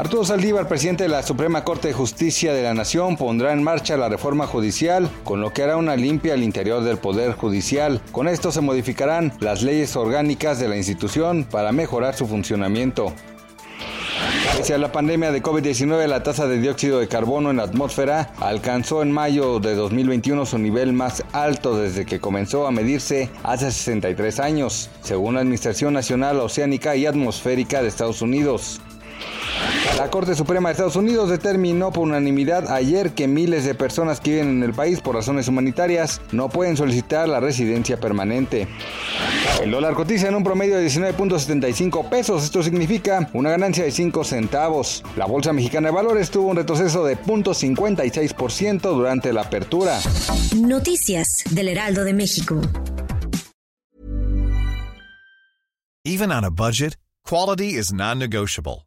Arturo Saldívar, presidente de la Suprema Corte de Justicia de la Nación, pondrá en marcha la reforma judicial, con lo que hará una limpia al interior del Poder Judicial. Con esto se modificarán las leyes orgánicas de la institución para mejorar su funcionamiento. Pese a la pandemia de COVID-19, la tasa de dióxido de carbono en la atmósfera alcanzó en mayo de 2021 su nivel más alto desde que comenzó a medirse hace 63 años, según la Administración Nacional Oceánica y Atmosférica de Estados Unidos. La Corte Suprema de Estados Unidos determinó por unanimidad ayer que miles de personas que viven en el país por razones humanitarias no pueden solicitar la residencia permanente. El dólar cotiza en un promedio de 19.75 pesos, esto significa una ganancia de 5 centavos. La Bolsa Mexicana de Valores tuvo un retroceso de 0.56% durante la apertura. Noticias del Heraldo de México. Even on a budget, quality is non-negotiable.